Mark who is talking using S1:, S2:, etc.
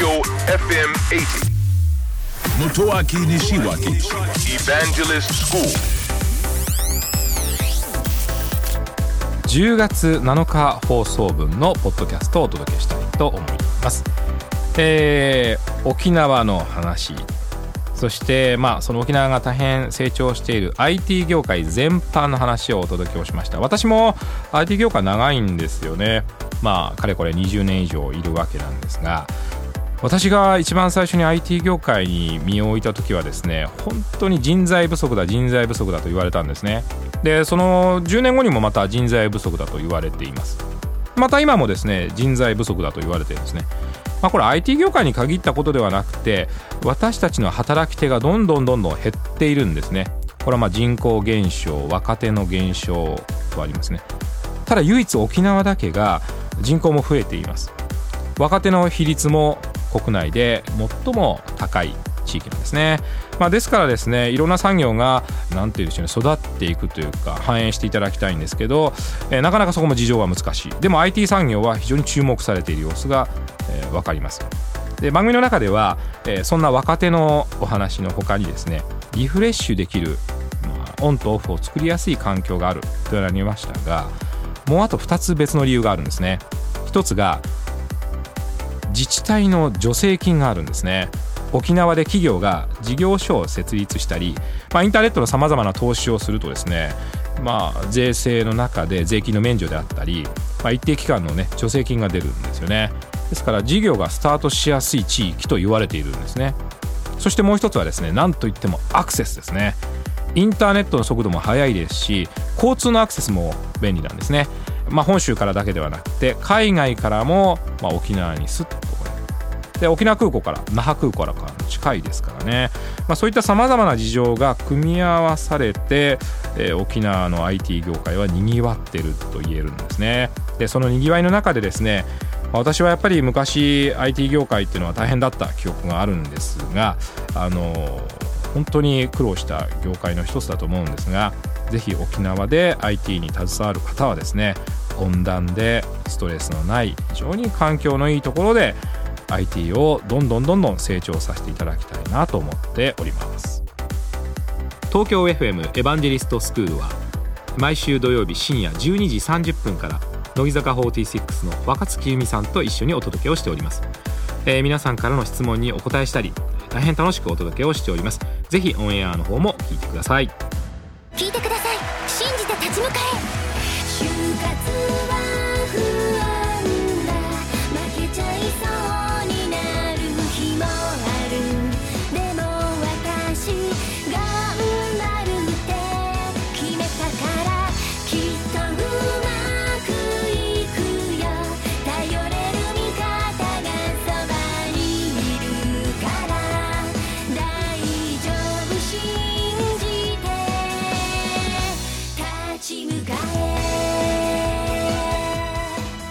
S1: Tokyo FM 80.
S2: Motoaki Nishiwaki
S1: Evangelist School.
S3: 10月7日放送分のポッドキャストをお届けしたいと思います。えー沖縄の話そしてまあその沖縄が大変成長している IT 業界全般の話をお届けをしました私も IT 業界長いんですよねまあかれこれ20年以上いるわけなんですが私が一番最初に IT 業界に身を置いた時はですね本当に人材不足だ人材不足だと言われたんですね。でその10年後にもまた人材不足だと言われています。また今もですね人材不足だと言われてるんですね。まあこれ IT 業界に限ったことではなくて私たちの働き手がどんどんどんどん減っているんですね。これはまあ人口減少若手の減少とありますね。ただ唯一沖縄だけが人口も増えています。若手の比率も国内で最も高い地域なんですね、まあ、ですからですねいろんな産業が何て言うんでしょうね育っていくというか反映していただきたいんですけど、えーなかなかそこも事情は難しい。でも IT 産業は非常に注目されている様子が、えー分かります。で番組の中では、えーそんな若手のお話の他にですねリフレッシュできる、まあオンとオフを作りやすい環境があるとなりましたがもうあと2つ別の理由があるんですね。一つが自治体の助成金があるんですね。沖縄で企業が事業所を設立したり、まあ、インターネットのさまざまな投資をするとですねまあ、税制の中で税金の免除であったり、まあ、一定期間の、ね、助成金が出るんですよね。ですから事業がスタートしやすい地域と言われているんですね。そしてもう一つはですね何といってもアクセスですね。インターネットの速度も速いですし交通のアクセスも便利なんですね、まあ、本州からだけではなくて海外からも、まあ、沖縄にスッとで沖縄空港から那覇空港からか近いですからね、まあ、そういったさまざまな事情が組み合わされて、えー沖縄の IT 業界はにぎわってると言えるんですね。でそのにぎわいの中でですね私はやっぱり昔 IT 業界っていうのは大変だった記憶があるんですがあの本当に苦労した業界の一つだと思うんですがぜひ沖縄で IT に携わる方はですね温暖でストレスのない非常に環境のいいところで IT をどんどんどんどん成長させていただきたいなと思っております。東京 FM エヴァンジェリストスクールは毎週土曜日深夜12時30分から乃木坂46の若月由美さんと一緒にお届けをしております、えー皆さんからの質問にお答えしたり大変楽しくお届けをしております。ぜひオンエアの方も聞いてください。
S4: 聞いてください。信じて立ち向かえ。就活